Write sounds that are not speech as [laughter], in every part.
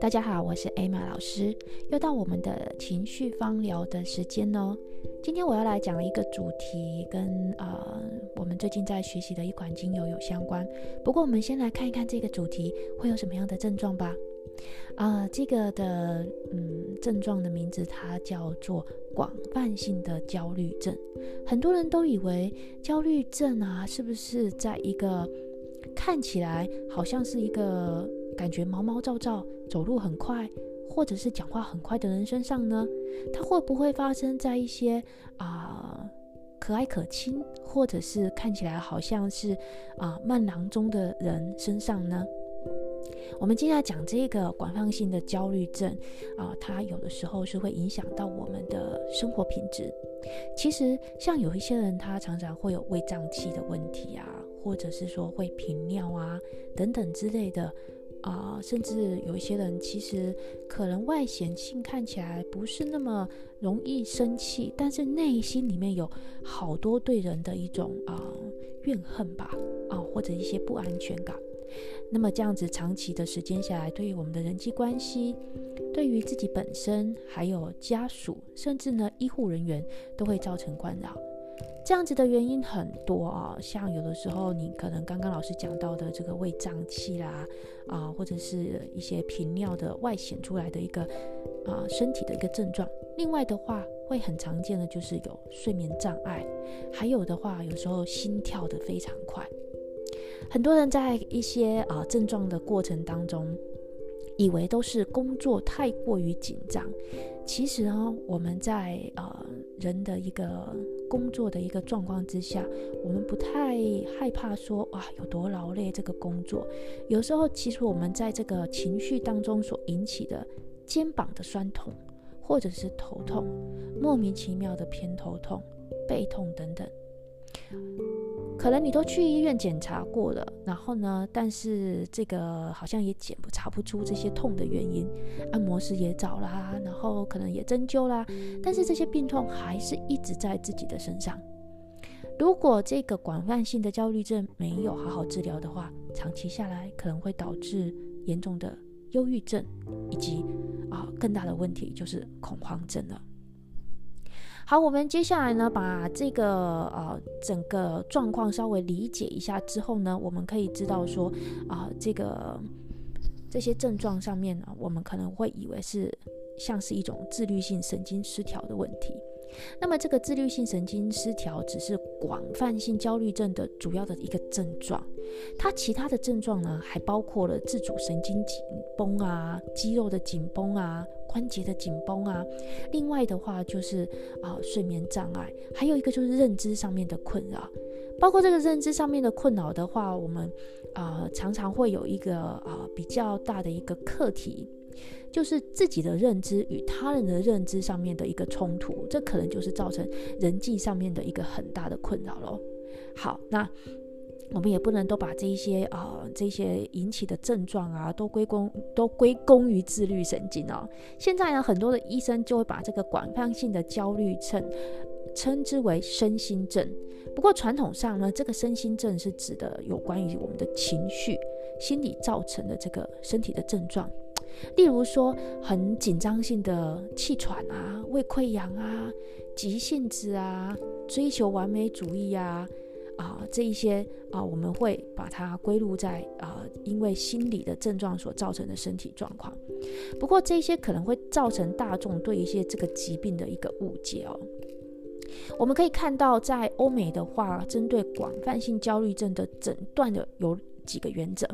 大家好，我是 Emma 老师，又到我们的情绪芳疗的时间哦。今天我要来讲一个主题，跟呃我们最近在学习的一款精油有相关。不过我们先来看一看这个主题会有什么样的症状吧。啊、这个的嗯症状的名字它叫做广泛性的焦虑症。很多人都以为焦虑症啊，是不是在一个看起来好像是一个感觉毛毛躁躁，走路很快，或者是讲话很快的人身上呢？它会不会发生在一些啊、可爱可亲，或者是看起来好像是啊、慢郎中的人身上呢？我们接下来讲这个广泛性的焦虑症啊、它有的时候是会影响到我们的生活品质。其实像有一些人，他常常会有胃胀气的问题啊，或者是说会频尿啊等等之类的。啊、甚至有一些人其实可能外显性看起来不是那么容易生气，但是内心里面有好多对人的一种啊、怨恨吧，啊、或者一些不安全感。那么这样子长期的时间下来，对于我们的人际关系，对于自己本身，还有家属，甚至呢医护人员，都会造成困扰。这样子的原因很多啊，像有的时候你可能刚刚老师讲到的这个胃胀气啦，啊，或者是一些频尿的外显出来的一个啊身体的一个症状。另外的话，会很常见的就是有睡眠障碍，还有的话，有时候心跳得非常快。很多人在一些啊症状的过程当中，以为都是工作太过于紧张，其实呢，我们在呃人的一个。工作的一个状况之下，我们不太害怕说哇有多劳累。这个工作有时候其实我们在这个情绪当中所引起的肩膀的酸痛，或者是头痛，莫名其妙的偏头痛、背痛等等。可能你都去医院检查过了，然后呢，但是这个好像也检不查不出这些痛的原因，按摩师也找啦，然后可能也针灸啦，但是这些病痛还是一直在自己的身上。如果这个广泛性的焦虑症没有好好治疗的话，长期下来可能会导致严重的忧郁症，以及啊更大的问题就是恐慌症了。好，我们接下来呢，把这个呃整个状况稍微理解一下之后呢，我们可以知道说啊、这个这些症状上面呢，我们可能会以为是像是一种自律性神经失调的问题。那么，这个自律性神经失调只是广泛性焦虑症的主要的一个症状，它其他的症状呢，还包括了自主神经紧绷啊、肌肉的紧绷啊、关节的紧绷啊。另外的话就是啊、睡眠障碍，还有一个就是认知上面的困扰。包括这个认知上面的困扰的话，我们啊、常常会有一个啊、比较大的一个课题。就是自己的认知与他人的认知上面的一个冲突，这可能就是造成人际上面的一个很大的困扰咯。好，那我们也不能都把这一些啊、这些引起的症状啊都归功都归功于自律神经哦。现在呢，很多的医生就会把这个广泛性的焦虑症称之为身心症。不过传统上呢，这个身心症是指的有关于我们的情绪、心理造成的这个身体的症状。例如说，很紧张性的气喘啊、胃溃疡啊、急性子啊、追求完美主义啊，啊，这一些啊，我们会把它归入在啊，因为心理的症状所造成的身体状况。不过，这些可能会造成大众对一些这个疾病的一个误解哦。我们可以看到，在欧美的话，针对广泛性焦虑症的诊断的有几个原则。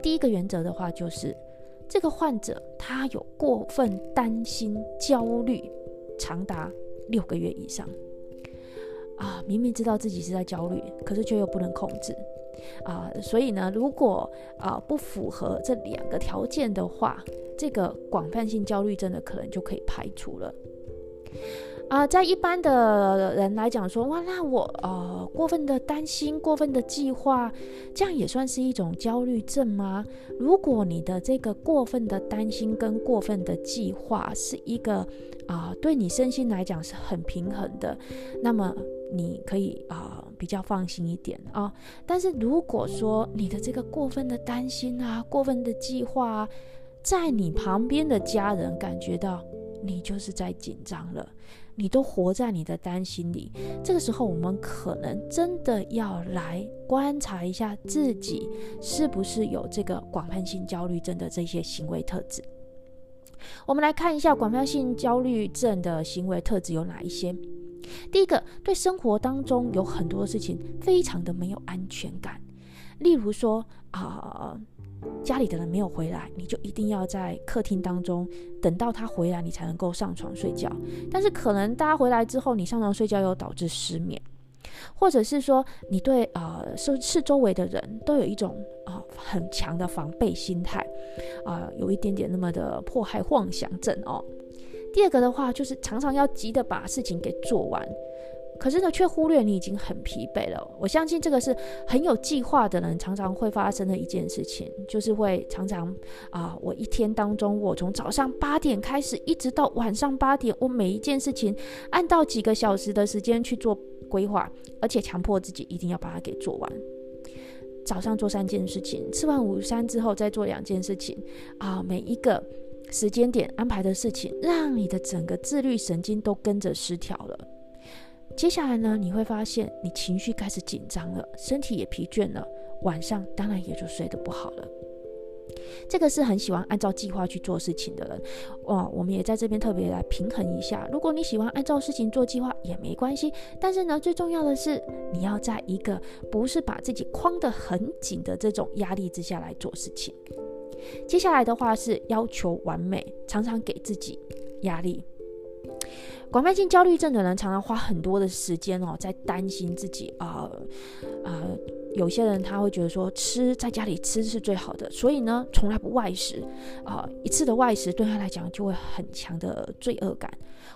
第一个原则的话，就是。这个患者他有过分担心、焦虑，长达六个月以上啊！明明知道自己是在焦虑，可是却又不能控制啊！所以呢，如果啊不符合这两个条件的话，这个广泛性焦虑症的可能就可以排除了。啊、在一般的人来讲说，哇，那我呃过分的担心、过分的计划，这样也算是一种焦虑症吗？如果你的这个过分的担心跟过分的计划是一个啊、对你身心来讲是很平衡的，那么你可以啊、比较放心一点啊、但是如果说你的这个过分的担心啊，过分的计划，在你旁边的家人感觉到你就是在紧张了，你都活在你的担心里，这个时候我们可能真的要来观察一下自己是不是有这个广泛性焦虑症的这些行为特质。我们来看一下广泛性焦虑症的行为特质有哪一些。第一个，对生活当中有很多事情非常的没有安全感，例如说啊、家里的人没有回来，你就一定要在客厅当中等到他回来，你才能够上床睡觉。但是可能大家回来之后，你上床睡觉又导致失眠。或者是说，你对呃是是周围的人都有一种啊、很强的防备心态，啊、有一点点那么的迫害妄想症哦。第二个的话，就是常常要急的把事情给做完。可是呢，却忽略你已经很疲惫了。我相信这个是很有计划的人常常会发生的一件事情，就是会常常啊、我一天当中，我从早上八点开始，一直到晚上八点，我每一件事情按到几个小时的时间去做规划，而且强迫自己一定要把它给做完。早上做三件事情，吃完午餐之后再做两件事情啊、每一个时间点安排的事情，让你的整个自律神经都跟着失调了。接下来呢，你会发现你情绪开始紧张了，身体也疲倦了，晚上当然也就睡得不好了。这个是很喜欢按照计划去做事情的人，哇，我们也在这边特别来平衡一下。如果你喜欢按照事情做计划也没关系，但是呢，最重要的是你要在一个不是把自己框得很紧的这种压力之下来做事情。接下来的话是要求完美，常常给自己压力。广泛性焦虑症的人常常花很多的时间哦，在担心自己啊啊、有些人他会觉得说吃在家里吃是最好的，所以呢，从来不外食啊、一次的外食对他来讲就会很强的罪恶感。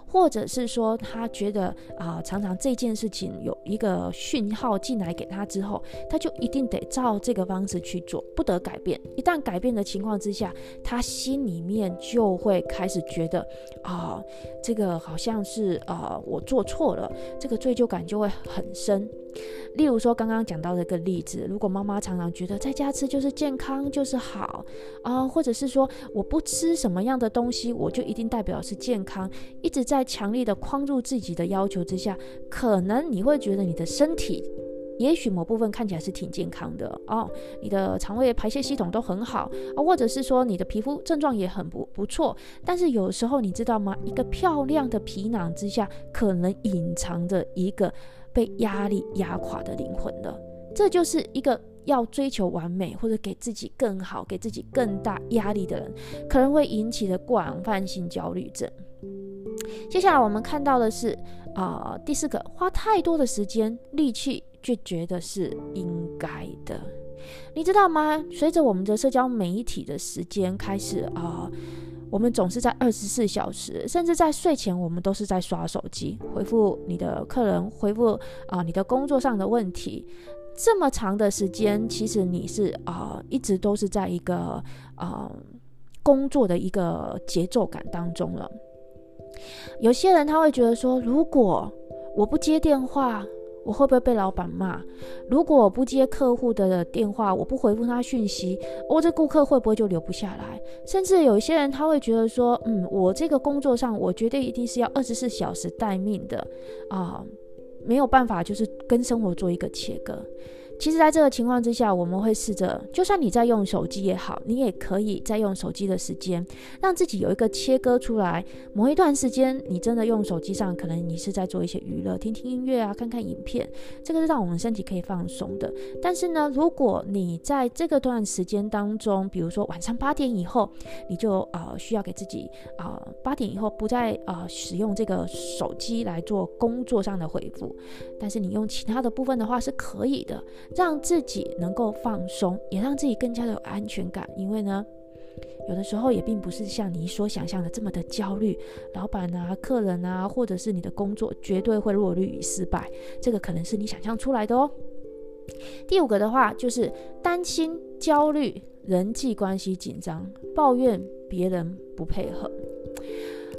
或者是说，他觉得啊、常常这件事情有一个讯号进来给他之后，他就一定得照这个方式去做，不得改变。一旦改变的情况之下，他心里面就会开始觉得啊、这个好像是啊、我做错了，这个罪疚感就会很深。例如说，刚刚讲到的一个例子，如果妈妈常常觉得在家吃就是健康就是好啊、或者是说我不吃什么样的东西，我就一定代表是健康，一直在强力的框住自己的要求之下，可能你会觉得你的身体也许某部分看起来是挺健康的哦，你的肠胃排泄系统都很好啊、或者是说你的皮肤症状也很不不错，但是有时候你知道吗？一个漂亮的皮囊之下，可能隐藏着一个。被压力压垮的灵魂了，这就是一个要追求完美或者给自己更好、给自己更大压力的人，可能会引起的广泛性焦虑症。接下来我们看到的是，啊、第四个，花太多的时间力气，却觉得是应该的。你知道吗？随着我们的社交媒体的时间开始啊。我们总是在二十四小时，甚至在睡前，我们都是在刷手机，回复你的客人，回复啊、你的工作上的问题。这么长的时间，其实你是啊、一直都是在一个啊、工作的一个节奏感当中了。有些人他会觉得说，如果我不接电话，我会不会被老板骂？如果我不接客户的电话，我不回复他讯息，我这顾客会不会就留不下来？甚至有一些人他会觉得说，嗯，我这个工作上，我绝对一定是要二十四小时待命的啊、没有办法，就是跟生活做一个切割。其实，在这个情况之下，我们会试着，就算你在用手机也好，你也可以在用手机的时间，让自己有一个切割出来。某一段时间，你真的用手机上，可能你是在做一些娱乐，听听音乐啊，看看影片，这个是让我们身体可以放松的。但是呢，如果你在这个段时间当中，比如说晚上八点以后，你就呃需要给自己啊八点以后不再呃使用这个手机来做工作上的回复，但是你用其他的部分的话是可以的。让自己能够放松，也让自己更加的有安全感。因为呢，有的时候也并不是像你所想象的这么的焦虑。老板啊、客人啊，或者是你的工作，绝对会落绿与失败。这个可能是你想象出来的哦。第五个的话，就是担心、焦虑、人际关系紧张、抱怨别人不配合。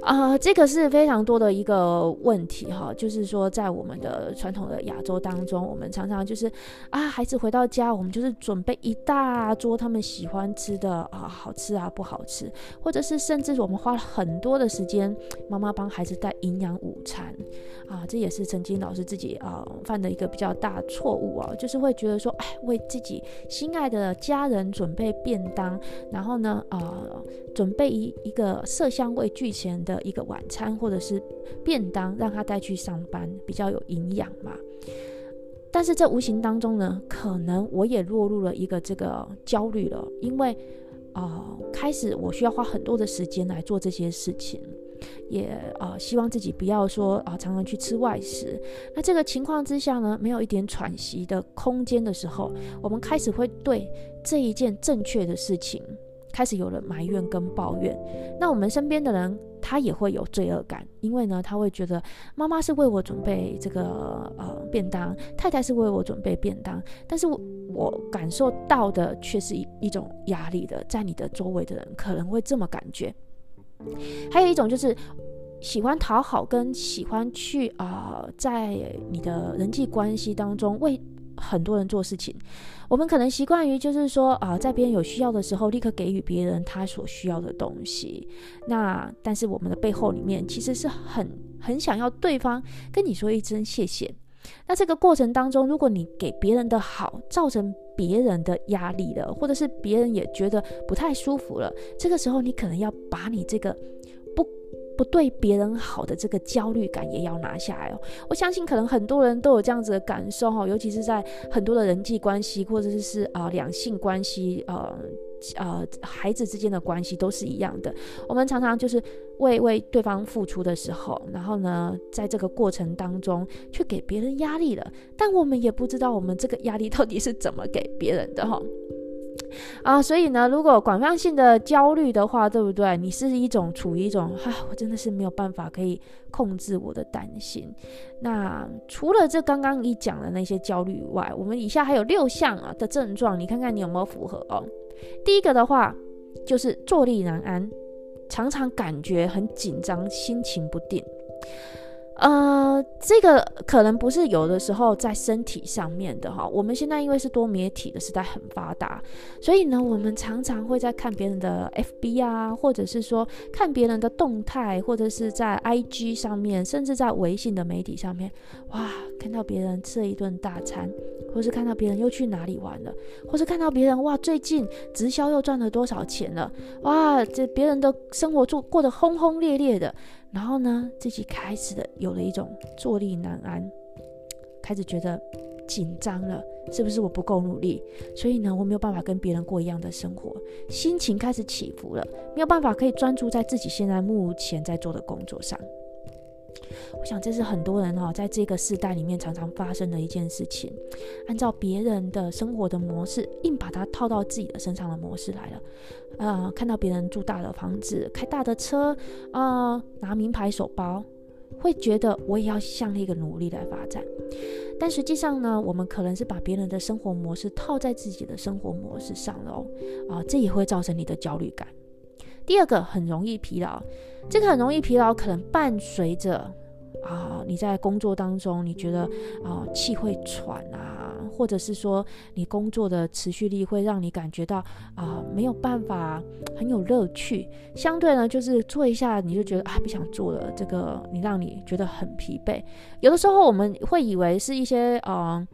啊、这个是非常多的一个问题哈，就是说在我们的传统的亚洲当中，我们常常就是啊，孩子回到家，我们就是准备一大桌他们喜欢吃的啊，好吃啊不好吃，或者是甚至我们花了很多的时间，妈妈帮孩子带营养午餐。啊，这也是曾经老师自己啊犯的一个比较大错误啊，就是会觉得说，哎，为自己心爱的家人准备便当，然后呢，啊，准备一一个色香味俱全的一个晚餐或者是便当，让他带去上班，比较有营养嘛。但是这无形当中呢，可能我也落入了一个这个焦虑了，因为啊、开始我需要花很多的时间来做这些事情，也啊、希望自己不要说啊、常常去吃外食。那这个情况之下呢，没有一点喘息的空间的时候，我们开始会对这一件正确的事情。开始有了埋怨跟抱怨，那我们身边的人他也会有罪恶感，因为呢，他会觉得妈妈是为我准备这个呃便当，太太是为我准备便当，但是我我感受到的却是一一种压力的，在你的周围的人可能会这么感觉。还有一种就是喜欢讨好跟喜欢去啊、在你的人际关系当中为。很多人做事情，我们可能习惯于就是说啊、在别人有需要的时候，立刻给予别人他所需要的东西。那但是我们的背后里面其实是很很想要对方跟你说一声谢谢。那这个过程当中，如果你给别人的好造成别人的压力了，或者是别人也觉得不太舒服了，这个时候你可能要把你这个。不对别人好的这个焦虑感也要拿下来哦。我相信可能很多人都有这样子的感受哈，尤其是在很多的人际关系或者是啊、两性关系呃呃孩子之间的关系都是一样的。我们常常就是为为对方付出的时候，然后呢，在这个过程当中却给别人压力了，但我们也不知道我们这个压力到底是怎么给别人的哈。啊，所以呢，如果广泛性的焦虑的话，对不对？你是一种处于一种，啊，我真的是没有办法可以控制我的担心。那除了这刚刚一讲的那些焦虑以外，我们以下还有六项啊的症状，你看看你有没有符合哦？第一个的话就是坐立难安，常常感觉很紧张，心情不定。呃，这个可能不是有的时候在身体上面的哈。我们现在因为是多媒体的时代很发达，所以呢，我们常常会在看别人的 FB 啊，或者是说看别人的动态，或者是在 IG 上面，甚至在微信的媒体上面，哇，看到别人吃了一顿大餐，或是看到别人又去哪里玩了，或是看到别人哇，最近直销又赚了多少钱了，哇，这别人的生活过过得轰轰烈烈的。然后呢，自己开始的有了一种坐立难安，开始觉得紧张了，是不是我不够努力？所以呢，我没有办法跟别人过一样的生活，心情开始起伏了，没有办法可以专注在自己现在目前在做的工作上。我想这是很多人哈，在这个时代里面常常发生的一件事情，按照别人的生活的模式，硬把它套到自己的身上的模式来了。呃，看到别人住大的房子，开大的车，呃，拿名牌手包，会觉得我也要向那个努力来发展。但实际上呢，我们可能是把别人的生活模式套在自己的生活模式上了哦，啊、这也会造成你的焦虑感。第二个，很容易疲劳，这个很容易疲劳，可能伴随着啊，你在工作当中，你觉得啊气会喘啊，或者是说你工作的持续力会让你感觉到啊没有办法很有乐趣，相对呢就是做一下你就觉得啊不想做了，这个你让你觉得很疲惫。有的时候我们会以为是一些啊。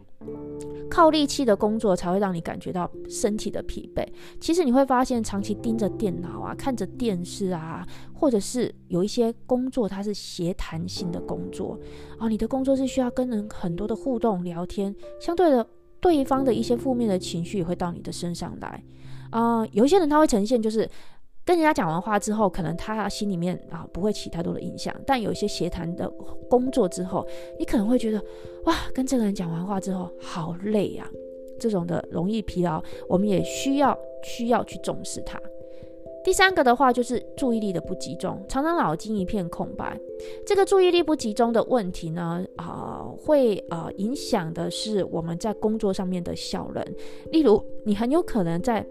靠力气的工作才会让你感觉到身体的疲惫。其实你会发现，长期盯着电脑啊，看着电视啊，或者是有一些工作，它是协谈性的工作啊，你的工作是需要跟人很多的互动聊天，相对的，对方的一些负面的情绪也会到你的身上来啊。有一些人他会呈现就是。跟人家讲完话之后，可能他心里面啊不会起太多的影响，但有一些协谈的工作之后，你可能会觉得哇，跟这个人讲完话之后好累呀，这种的容易疲劳，我们也需要需要去重视它。第三个的话就是注意力的不集中，常常脑筋一片空白。这个注意力不集中的问题呢，啊、会啊、影响的是我们在工作上面的效能。例如，你很有可能在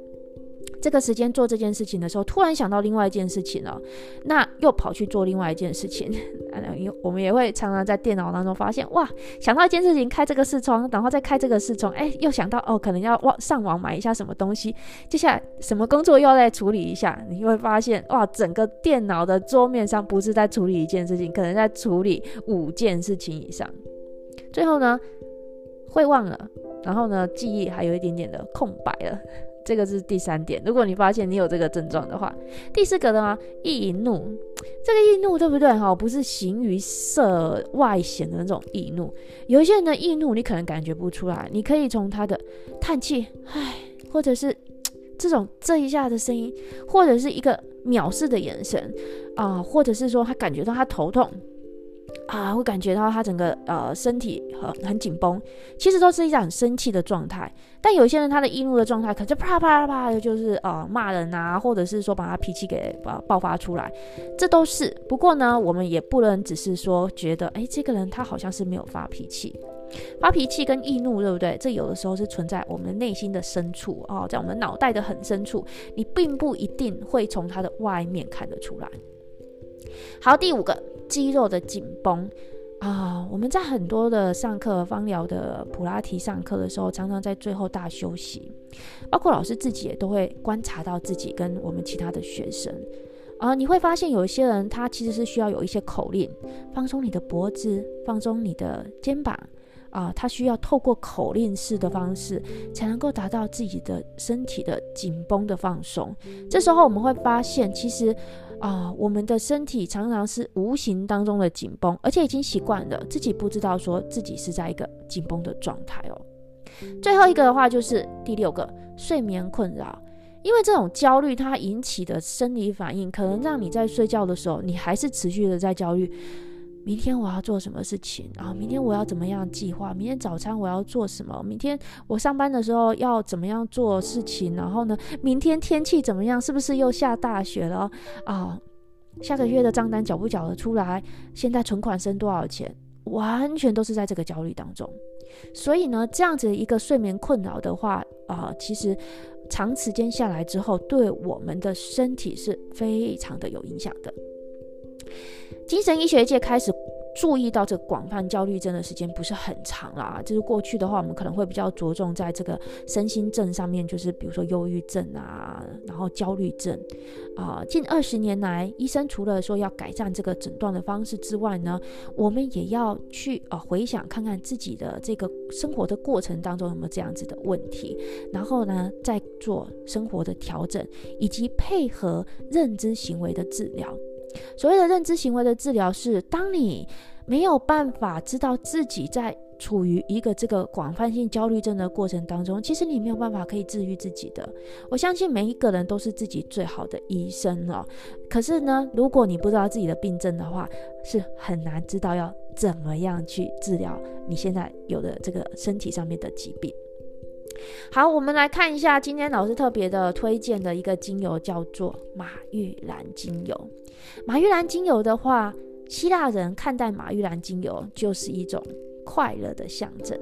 这个时间做这件事情的时候，突然想到另外一件事情了，那又跑去做另外一件事情。[laughs] 我们也会常常在电脑当中发现，哇，想到一件事情，开这个视窗，然后再开这个视窗，哎，又想到哦，可能要网上网买一下什么东西，接下来什么工作又要再处理一下，你会发现，哇，整个电脑的桌面上不是在处理一件事情，可能在处理五件事情以上，最后呢，会忘了，然后呢，记忆还有一点点的空白了。这个是第三点。如果你发现你有这个症状的话，第四个的话，易怒，这个易怒对不对？哈，不是形于色外显的那种易怒。有一些人的易怒，你可能感觉不出来，你可以从他的叹气，唉，或者是 [tsk] 这种这一下的声音，或者是一个藐视的眼神啊、或者是说他感觉到他头痛。啊，会感觉到他整个呃身体很很紧绷，其实都是一种很生气的状态。但有些人他的易怒的状态，可能就啪啪啪的，就是呃骂人啊，或者是说把他脾气给爆爆发出来，这都是。不过呢，我们也不能只是说觉得，哎，这个人他好像是没有发脾气，发脾气跟易怒，对不对？这有的时候是存在我们内心的深处啊，在我们脑袋的很深处，你并不一定会从他的外面看得出来。好，第五个。肌肉的紧绷啊，我们在很多的上课、芳疗的普拉提上课的时候，常常在最后大休息，包括老师自己也都会观察到自己跟我们其他的学生啊，你会发现有一些人他其实是需要有一些口令，放松你的脖子，放松你的肩膀啊，他需要透过口令式的方式才能够达到自己的身体的紧绷的放松。这时候我们会发现，其实。啊、我们的身体常常是无形当中的紧绷，而且已经习惯了，自己不知道说自己是在一个紧绷的状态哦。最后一个的话就是第六个，睡眠困扰，因为这种焦虑它引起的生理反应，可能让你在睡觉的时候，你还是持续的在焦虑。明天我要做什么事情啊？明天我要怎么样计划？明天早餐我要做什么？明天我上班的时候要怎么样做事情？然后呢，明天天气怎么样？是不是又下大雪了啊？下个月的账单缴不缴得出来？现在存款剩多少钱？完全都是在这个焦虑当中。所以呢，这样子一个睡眠困扰的话啊，其实长时间下来之后，对我们的身体是非常的有影响的。精神医学界开始注意到这广泛焦虑症的时间不是很长啦，就是过去的话，我们可能会比较着重在这个身心症上面，就是比如说忧郁症啊，然后焦虑症。啊、近二十年来，医生除了说要改善这个诊断的方式之外呢，我们也要去呃回想看看自己的这个生活的过程当中有没有这样子的问题，然后呢再做生活的调整，以及配合认知行为的治疗。所谓的认知行为的治疗是，当你没有办法知道自己在处于一个这个广泛性焦虑症的过程当中，其实你没有办法可以治愈自己的。我相信每一个人都是自己最好的医生哦。可是呢，如果你不知道自己的病症的话，是很难知道要怎么样去治疗你现在有的这个身体上面的疾病。好，我们来看一下今天老师特别的推荐的一个精油，叫做马玉兰精油。马玉兰精油的话，希腊人看待马玉兰精油就是一种快乐的象征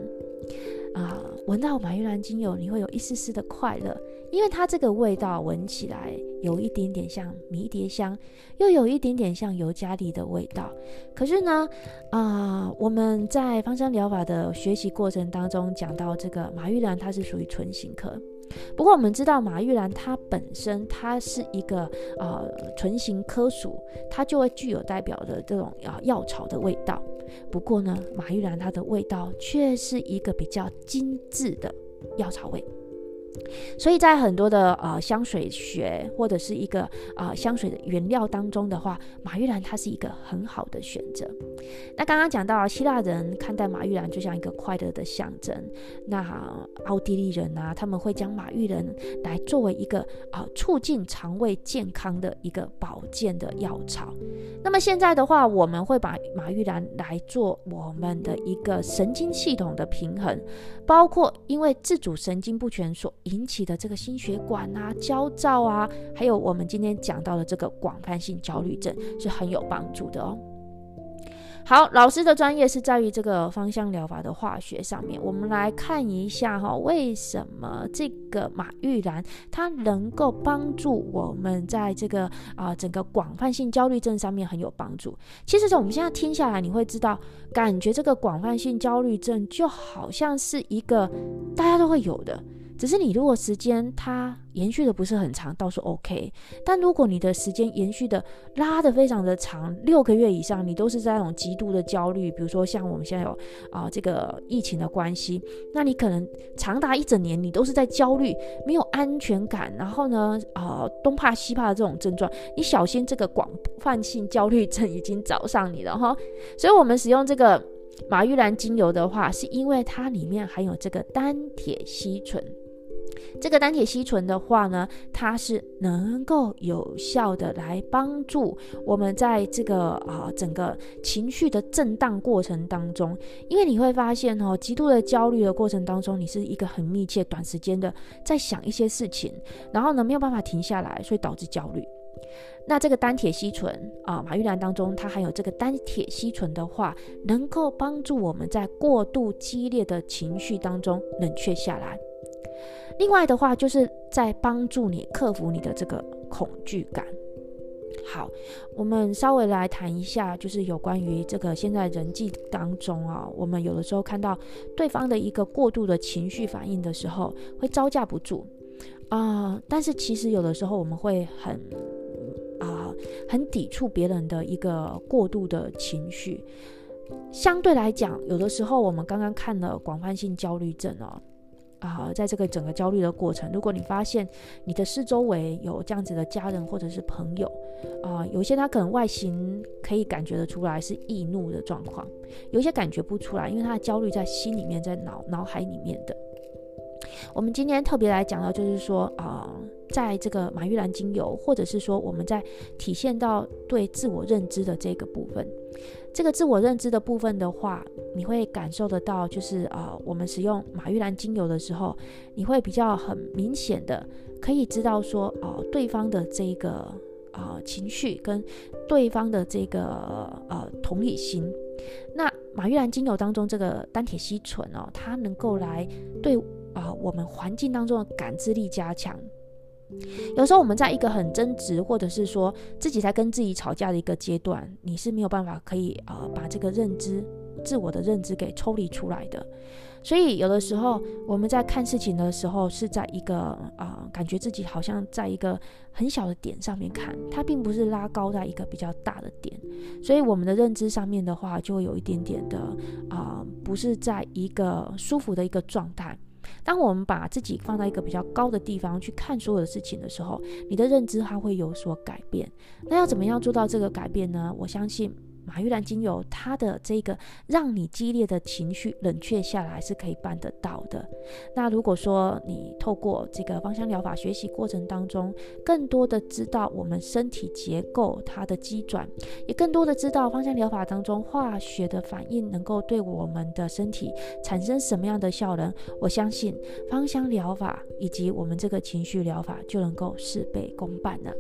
啊。闻到马玉兰精油，你会有一丝丝的快乐，因为它这个味道闻起来有一点点像迷迭香，又有一点点像尤加利的味道。可是呢，啊、我们在芳香疗法的学习过程当中讲到这个马玉兰，它是属于唇形科。不过我们知道马玉兰它本身它是一个呃唇形科属，它就会具有代表的这种啊药草的味道。不过呢，马玉兰它的味道却是一个比较精致的药草味。所以在很多的呃香水学或者是一个、呃、香水的原料当中的话，马玉兰它是一个很好的选择。那刚刚讲到希腊人看待马玉兰就像一个快乐的象征，那奥地利人呢、他们会将马玉兰来作为一个啊、呃、促进肠胃健康的一个保健的药草。那么现在的话，我们会把马玉兰来做我们的一个神经系统的平衡，包括因为自主神经不全所引起的这个心血管啊、焦躁啊，还有我们今天讲到的这个广泛性焦虑症是很有帮助的哦。好，老师的专业是在于这个芳香疗法的化学上面。我们来看一下哈，为什么这个马玉兰它能够帮助我们在这个啊、整个广泛性焦虑症上面很有帮助。其实从我们现在听下来，你会知道，感觉这个广泛性焦虑症就好像是一个大家都会有的。只是你如果时间它延续的不是很长，倒是 OK。但如果你的时间延续的拉的非常的长，六个月以上，你都是在那种极度的焦虑，比如说像我们现在有啊、这个疫情的关系，那你可能长达一整年，你都是在焦虑，没有安全感，然后呢啊、东怕西怕的这种症状，你小心这个广泛性焦虑症已经找上你了哈。所以我们使用这个马玉兰精油的话，是因为它里面含有这个单萜烯醇。这个单铁烯醇的话呢，它是能够有效的来帮助我们在这个啊、整个情绪的震荡过程当中，因为你会发现哦，极度的焦虑的过程当中，你是一个很密切、短时间的在想一些事情，然后呢没有办法停下来，所以导致焦虑。那这个单铁烯醇啊，马玉兰当中它含有这个单铁烯醇的话，能够帮助我们在过度激烈的情绪当中冷却下来。另外的话，就是在帮助你克服你的这个恐惧感。好，我们稍微来谈一下，就是有关于这个现在人际当中啊，我们有的时候看到对方的一个过度的情绪反应的时候，会招架不住啊、但是其实有的时候我们会很啊、很抵触别人的一个过度的情绪。相对来讲，有的时候我们刚刚看了广泛性焦虑症哦。啊、在这个整个焦虑的过程，如果你发现你的四周围有这样子的家人或者是朋友，啊、呃，有些他可能外形可以感觉得出来是易怒的状况，有些感觉不出来，因为他的焦虑在心里面，在脑脑海里面的。我们今天特别来讲到，就是说啊、在这个马玉兰精油，或者是说我们在体现到对自我认知的这个部分。这个自我认知的部分的话，你会感受得到，就是啊、我们使用马玉兰精油的时候，你会比较很明显的可以知道说，哦、呃，对方的这个啊、情绪跟对方的这个呃同理心。那马玉兰精油当中这个单萜烯醇哦，它能够来对啊、我们环境当中的感知力加强。有时候我们在一个很争执，或者是说自己在跟自己吵架的一个阶段，你是没有办法可以呃把这个认知、自我的认知给抽离出来的。所以有的时候我们在看事情的时候，是在一个啊、感觉自己好像在一个很小的点上面看，它并不是拉高在一个比较大的点。所以我们的认知上面的话，就会有一点点的啊、不是在一个舒服的一个状态。当我们把自己放在一个比较高的地方去看所有的事情的时候，你的认知它会有所改变。那要怎么样做到这个改变呢？我相信。马郁兰精油，它的这个让你激烈的情绪冷却下来是可以办得到的。那如果说你透过这个芳香疗法学习过程当中，更多的知道我们身体结构它的机转，也更多的知道芳香疗法当中化学的反应能够对我们的身体产生什么样的效能，我相信芳香疗法以及我们这个情绪疗法就能够事倍功半了。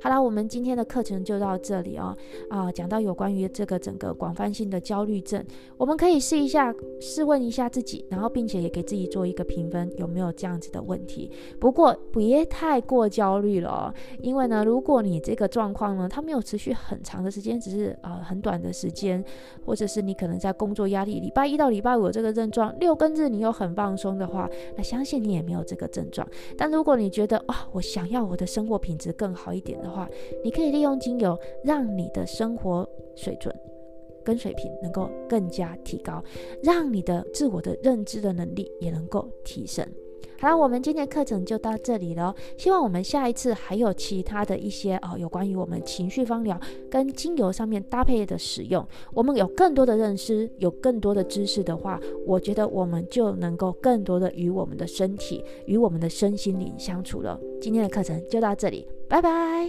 好了，我们今天的课程就到这里哦。啊、讲到有关于这个整个广泛性的焦虑症，我们可以试一下，试问一下自己，然后并且也给自己做一个评分，有没有这样子的问题。不过别太过焦虑了，因为呢，如果你这个状况呢，它没有持续很长的时间，只是啊、呃、很短的时间，或者是你可能在工作压力，礼拜一到礼拜五这个症状，六跟日你又很放松的话，那相信你也没有这个症状。但如果你觉得啊、哦，我想要我的生活品质更好一点。点的话，你可以利用精油，让你的生活水准跟水平能够更加提高，让你的自我的认知的能力也能够提升。好了，我们今天课程就到这里了。希望我们下一次还有其他的一些哦，有关于我们情绪芳疗跟精油上面搭配的使用，我们有更多的认识，有更多的知识的话，我觉得我们就能够更多的与我们的身体、与我们的身心灵相处了。今天的课程就到这里。拜拜。